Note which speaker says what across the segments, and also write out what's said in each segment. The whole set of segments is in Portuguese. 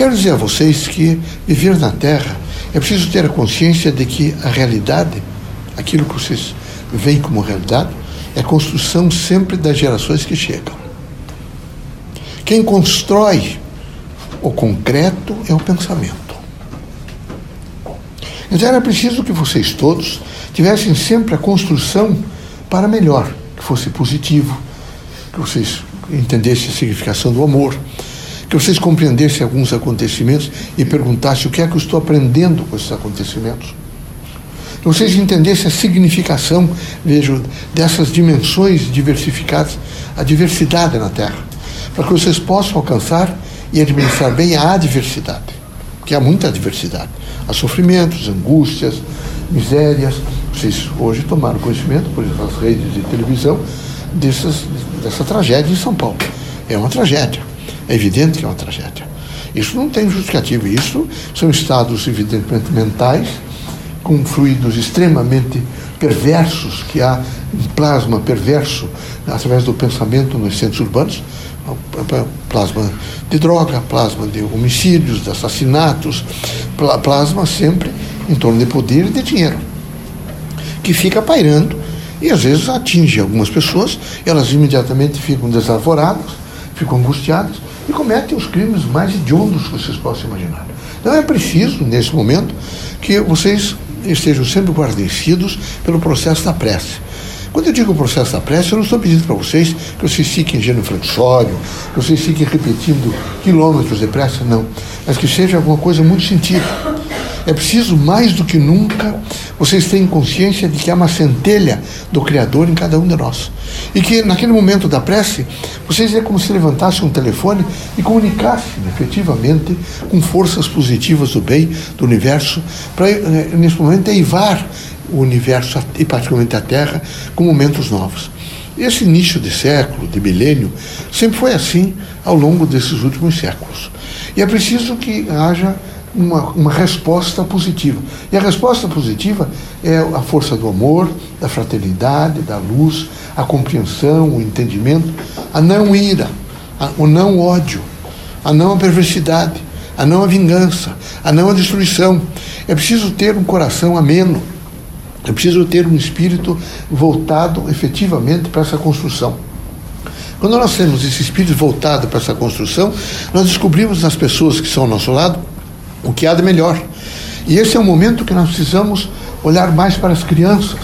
Speaker 1: Quero dizer a vocês que viver na Terra é preciso ter a consciência de que a realidade, aquilo que vocês veem como realidade, é construção sempre das gerações que chegam. Quem constrói o concreto é o pensamento. Então era preciso que vocês todos tivessem sempre a construção para melhor, que fosse positivo, que vocês entendessem a significação do amor, que vocês compreendessem alguns acontecimentos e perguntassem o que é que eu estou aprendendo com esses acontecimentos. Que vocês entendessem a significação, vejo, dessas dimensões diversificadas, a diversidade na Terra, para que vocês possam alcançar e administrar bem a adversidade, que há muita adversidade. Há sofrimentos, angústias, misérias. Vocês hoje tomaram conhecimento, por exemplo, as redes de televisão, dessas, dessa tragédia em São Paulo. É uma tragédia. É evidente que é uma tragédia. Isso não tem justificativo. Isso são estados, evidentemente, mentais, com fluidos extremamente perversos, que há um plasma perverso através do pensamento nos centros urbanos, plasma de droga, plasma de homicídios, de assassinatos, plasma sempre em torno de poder e de dinheiro, que fica pairando e às vezes atinge algumas pessoas, elas imediatamente ficam desarvoradas, ficam angustiadas e cometem os crimes mais hediondos que vocês possam imaginar. Então é preciso, nesse momento, que vocês estejam sempre guarnecidos pelo processo da prece. Quando eu digo processo da prece, eu não estou pedindo para vocês que vocês fiquem genuflexório, que vocês fiquem repetindo quilômetros de prece, não. Mas que seja alguma coisa muito sentido. É preciso, mais do que nunca, vocês tenham consciência de que há uma centelha do Criador em cada um de nós. E que, naquele momento da prece, vocês é como se levantassem um telefone e comunicassem efetivamente com forças positivas do bem, do universo, para, eh, nesse momento, eivar o universo e particularmente a Terra com momentos novos. Esse início de século, de milênio, sempre foi assim ao longo desses últimos séculos. E é preciso que haja uma, uma resposta positiva. E a resposta positiva é a força do amor, da fraternidade, da luz, a compreensão, o entendimento, a não ira, a, o não ódio, a não perversidade, a não vingança, a não destruição. É preciso ter um coração ameno é preciso ter um espírito voltado efetivamente para essa construção. Quando nós temos esse espírito voltado para essa construção, nós descobrimos nas pessoas que são ao nosso lado o que há de melhor. E esse é o momento que nós precisamos olhar mais para as crianças,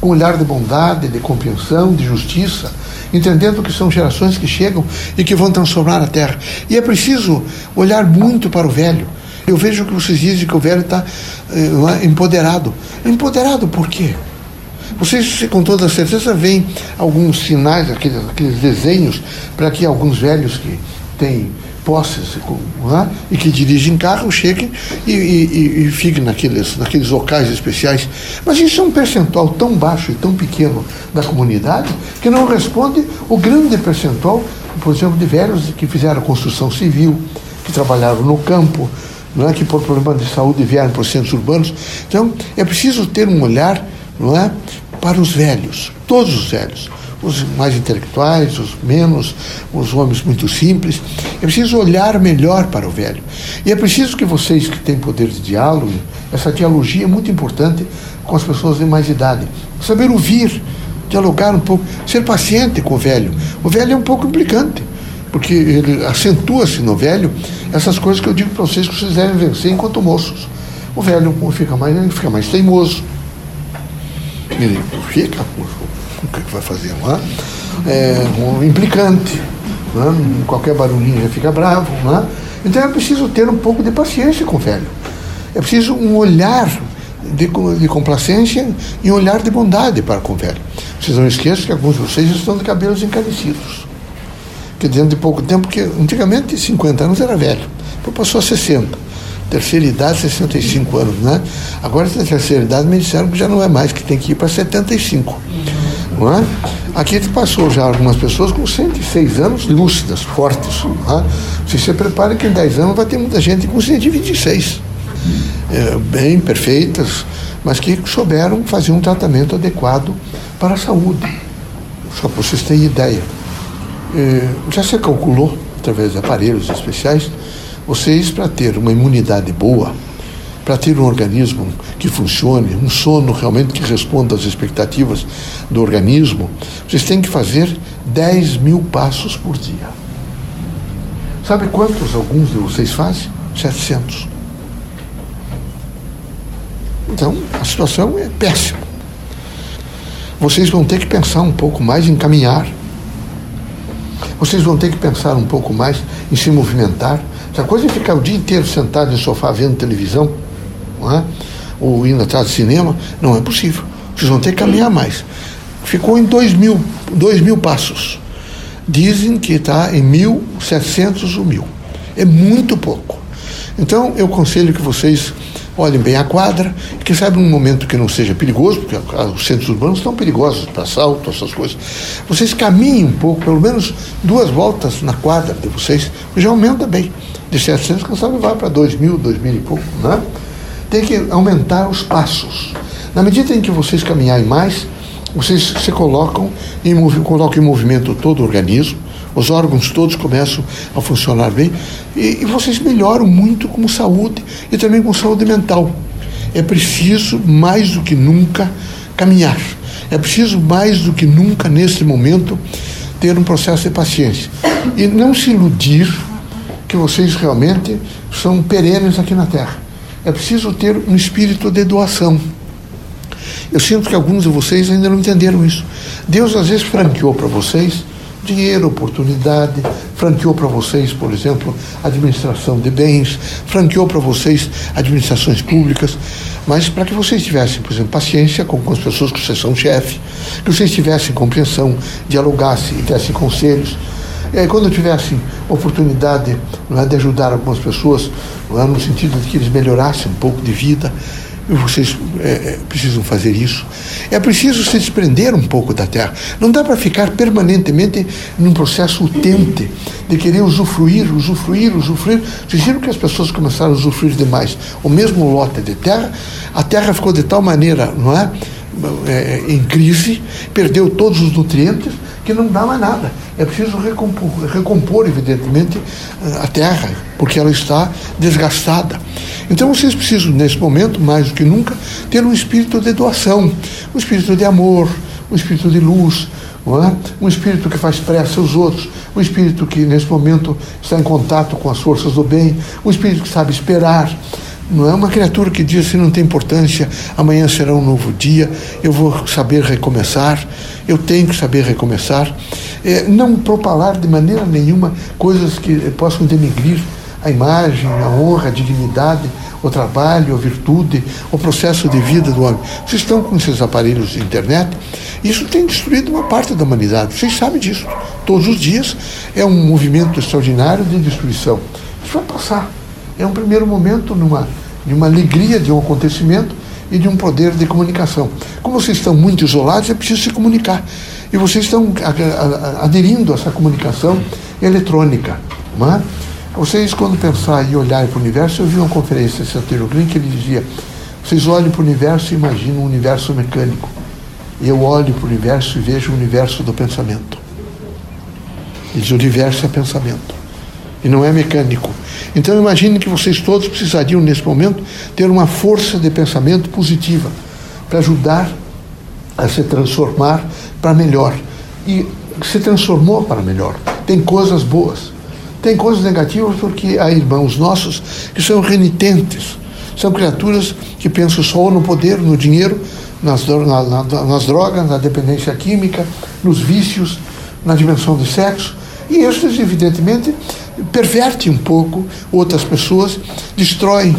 Speaker 1: com um olhar de bondade, de compreensão, de justiça, entendendo que são gerações que chegam e que vão transformar a terra. E é preciso olhar muito para o velho. Eu vejo que vocês dizem que o velho está eh, empoderado. Empoderado por quê? Vocês, com toda certeza, veem alguns sinais, aqueles, aqueles desenhos, para que alguns velhos que têm posses é? e que dirigem carro cheguem e, e, e, fiquem naqueles, naqueles locais especiais. Mas isso é um percentual tão baixo e tão pequeno da comunidade que não responde o grande percentual, por exemplo, de velhos que fizeram construção civil, que trabalharam no campo, é que por problema de saúde vieram para os centros urbanos. Então, é preciso ter um olhar, não é, para os velhos, todos os velhos, os mais intelectuais, os menos, os homens muito simples. É preciso olhar melhor para o velho. E é preciso que vocês que têm poder de diálogo, essa dialogia é muito importante com as pessoas de mais idade. Saber ouvir, dialogar um pouco, ser paciente com o velho. O velho é um pouco implicante porque ele acentua-se no velho essas coisas que eu digo para vocês que vocês devem vencer enquanto moços. O velho fica mais, fica mais teimoso. Ele fica, o que vai fazer lá? É, um implicante. Né? Qualquer barulhinho já fica bravo. Né? Então é preciso ter um pouco de paciência com o velho. É preciso um olhar de, de complacência e um olhar de bondade para com o velho. Vocês não esqueçam que alguns de vocês estão de cabelos encarecidos que dentro de pouco tempo, porque antigamente 50 anos era velho, depois passou a 60. Terceira idade, 65 anos, né? Agora, na terceira idade, me disseram que já não é mais, que tem que ir para 75. Não é? Aqui passou já algumas pessoas com 106 anos, lúcidas, fortes. É? Se você prepara que em 10 anos vai ter muita gente com 126. É, bem perfeitas, mas que souberam fazer um tratamento adequado para a saúde. Só para vocês terem ideia. É, já se calculou, através de aparelhos especiais, Vocês, para ter uma imunidade boa, para ter um organismo que funcione, um sono realmente que responda às expectativas do organismo, vocês têm que fazer 10 mil passos por dia. Sabe quantos alguns de vocês fazem? 700. Então, a situação é péssima. Vocês vão ter que pensar um pouco mais em caminhar. Vocês vão ter que pensar um pouco mais em se movimentar. Essa coisa de ficar o dia inteiro sentado no sofá vendo televisão, é? ou indo atrás de cinema, não é possível. Vocês vão ter que caminhar mais. Ficou em dois mil, dois mil passos. Dizem que está em 1.700 ou mil. É muito pouco. Então, eu aconselho que vocês olhem bem a quadra, e quem sabe num momento que não seja perigoso, porque os centros urbanos estão perigosos para assalto, essas coisas, vocês caminhem um pouco, pelo menos duas voltas na quadra de vocês, já aumenta bem. De 700, quem sabe vai para 2 mil, 2 mil e pouco, né? Tem que aumentar os passos. Na medida em que vocês caminharem mais, vocês se colocam em, colocam em movimento todo o organismo, os órgãos todos começam a funcionar bem e, e vocês melhoram muito como saúde e também com saúde mental. É preciso, mais do que nunca, caminhar. É preciso, mais do que nunca, nesse momento, ter um processo de paciência. E não se iludir que vocês realmente são perenes aqui na Terra. É preciso ter um espírito de doação. Eu sinto que alguns de vocês ainda não entenderam isso. Deus às vezes franqueou para vocês dinheiro, oportunidade, franqueou para vocês, por exemplo, administração de bens, franqueou para vocês administrações públicas, mas para que vocês tivessem, por exemplo, paciência com, com as pessoas que vocês são chefe, que vocês tivessem compreensão, dialogassem e dessem conselhos. E aí, quando tivessem oportunidade é, de ajudar algumas pessoas, é, no sentido de que eles melhorassem um pouco de vida, vocês é, é, precisam fazer isso. É preciso se desprender um pouco da terra. Não dá para ficar permanentemente num processo utente de querer usufruir, usufruir, usufruir. Vocês viram que as pessoas começaram a usufruir demais. O mesmo lote de terra, a terra ficou de tal maneira, não é? é em crise, perdeu todos os nutrientes que não dá mais nada. É preciso recompor, recompor, evidentemente, a terra, porque ela está desgastada. Então vocês precisam, nesse momento, mais do que nunca, ter um espírito de doação, um espírito de amor, um espírito de luz, é? um espírito que faz pressa aos outros, um espírito que nesse momento está em contato com as forças do bem, um espírito que sabe esperar. Não é uma criatura que diz assim, não tem importância, amanhã será um novo dia, eu vou saber recomeçar, eu tenho que saber recomeçar. É, não propalar de maneira nenhuma coisas que possam denegrir a imagem, a honra, a dignidade, o trabalho, a virtude, o processo de vida do homem. Vocês estão com esses aparelhos de internet, isso tem destruído uma parte da humanidade. Vocês sabem disso. Todos os dias é um movimento extraordinário de destruição. Isso vai passar. É um primeiro momento numa, de uma alegria de um acontecimento e de um poder de comunicação. Como vocês estão muito isolados, é preciso se comunicar. E vocês estão aderindo a essa comunicação eletrônica. Não é? Vocês, quando pensar e olharem para o universo, eu vi uma conferência de Santiago Green que ele dizia: vocês olhem para o universo e imaginam um universo mecânico. Eu olho para o universo e vejo o universo do pensamento. Ele diz: o universo é pensamento. E não é mecânico. Então imagine que vocês todos precisariam, nesse momento, ter uma força de pensamento positiva para ajudar a se transformar para melhor. E se transformou para melhor. Tem coisas boas. Tem coisas negativas porque há irmãos nossos que são renitentes, são criaturas que pensam só no poder, no dinheiro, nas, na, na, nas drogas, na dependência química, nos vícios, na dimensão do sexo. E estes, evidentemente, pervertem um pouco outras pessoas, destroem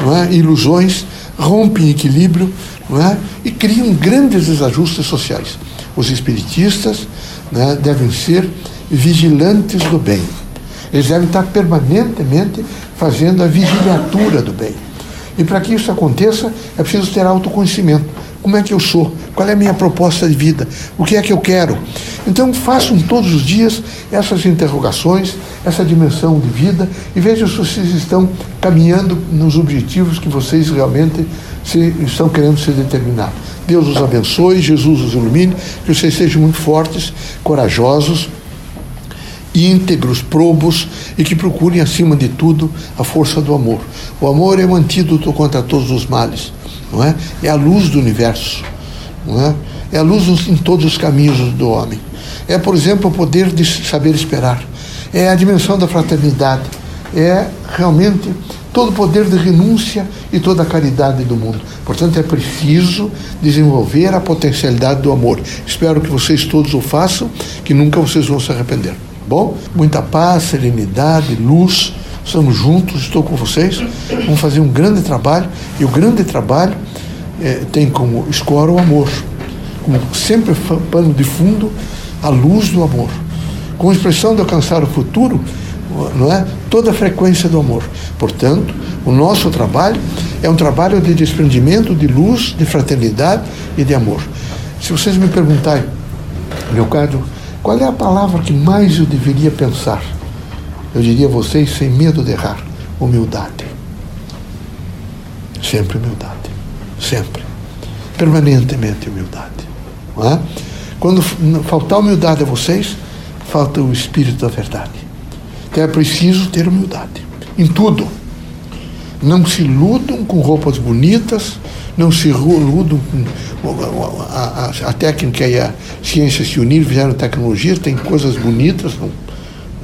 Speaker 1: é, ilusões, rompem equilíbrio é, e criam grandes desajustes sociais. Os espiritistas né, devem ser vigilantes do bem. Eles devem estar permanentemente fazendo a vigiliatura do bem. E para que isso aconteça, é preciso ter autoconhecimento. Como é que eu sou? Qual é a minha proposta de vida? O que é que eu quero? Então façam todos os dias essas interrogações, essa dimensão de vida e vejam se vocês estão caminhando nos objetivos que vocês realmente se, estão querendo se determinar. Deus os abençoe, Jesus os ilumine, que vocês sejam muito fortes, corajosos íntegros, probos e que procurem, acima de tudo, a força do amor. O amor é um antídoto contra todos os males, não é? É a luz do universo, não é? É a luz em todos os caminhos do homem. É, por exemplo, o poder de saber esperar. É a dimensão da fraternidade. É realmente todo o poder de renúncia e toda a caridade do mundo. Portanto, é preciso desenvolver a potencialidade do amor. Espero que vocês todos o façam, que nunca vocês vão se arrepender. Bom, muita paz, serenidade, luz. Estamos juntos, estou com vocês. Vamos fazer um grande trabalho. E o grande trabalho é, tem como escora o amor. Como sempre pano de fundo, a luz do amor. Com a expressão de alcançar o futuro, não é? Toda a frequência do amor. Portanto, o nosso trabalho é um trabalho de desprendimento, de luz, de fraternidade e de amor. Se vocês me perguntarem, Leocádio, qual é a palavra que mais eu deveria pensar? Eu diria a vocês, sem medo de errar, humildade. Sempre humildade. Sempre. Permanentemente humildade. É? Quando faltar humildade a vocês, falta o espírito da verdade. Então é preciso ter humildade. Em tudo. Não se iludam com roupas bonitas, não se iludam com a, a, a, técnica e a ciência se uniram, fizeram tecnologia, tem coisas bonitas, não,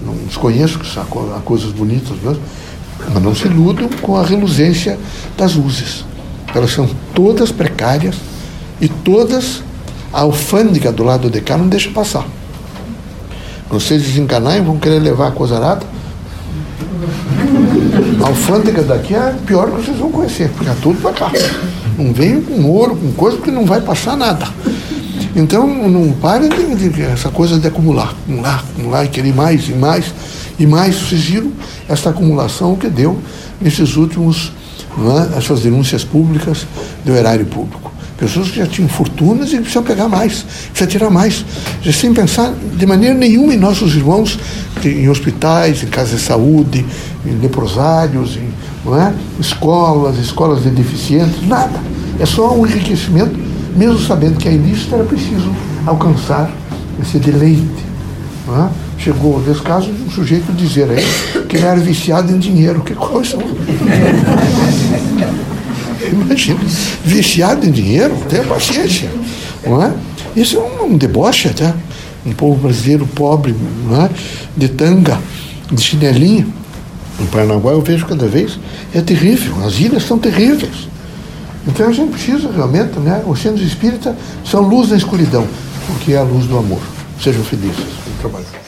Speaker 1: não desconheço que coisas bonitas mesmo, mas não se iludam com a reluzência das luzes. Elas são todas precárias e todas a alfândega do lado de cá não deixa passar. Vocês desencanarem, vão querer levar a coisa arada, a alfândega daqui é a pior que vocês vão conhecer, porque é tudo para cá. Não venham com ouro, com coisa, porque não vai passar nada. Então, não parem de, de, essa coisa de acumular, acumular, acumular e querer mais e mais e mais. Vocês viram essa acumulação que deu nesses últimos, é, essas denúncias públicas do erário público. Pessoas que já tinham fortunas e precisam pegar mais, precisam tirar mais. Já sem pensar de maneira nenhuma em nossos irmãos em hospitais, em casas de saúde, em leprosários, em é? escolas, escolas de deficientes, nada. É só um enriquecimento, mesmo sabendo que é ilícito, era preciso alcançar esse deleite. É? Chegou, nesse caso, um sujeito dizer aí que ele era viciado em dinheiro. Que coisa! Imagina, viciado em dinheiro, tenha paciência. Não é? Isso é um, deboche até. Um povo brasileiro pobre, não é? de tanga, de chinelinho. No Paranaguá eu vejo cada vez, é terrível, as ilhas são terríveis. Então a gente precisa realmente, né? Os centros espíritas são luz na escuridão, porque é a luz do amor. Sejam felizes. Trabalho.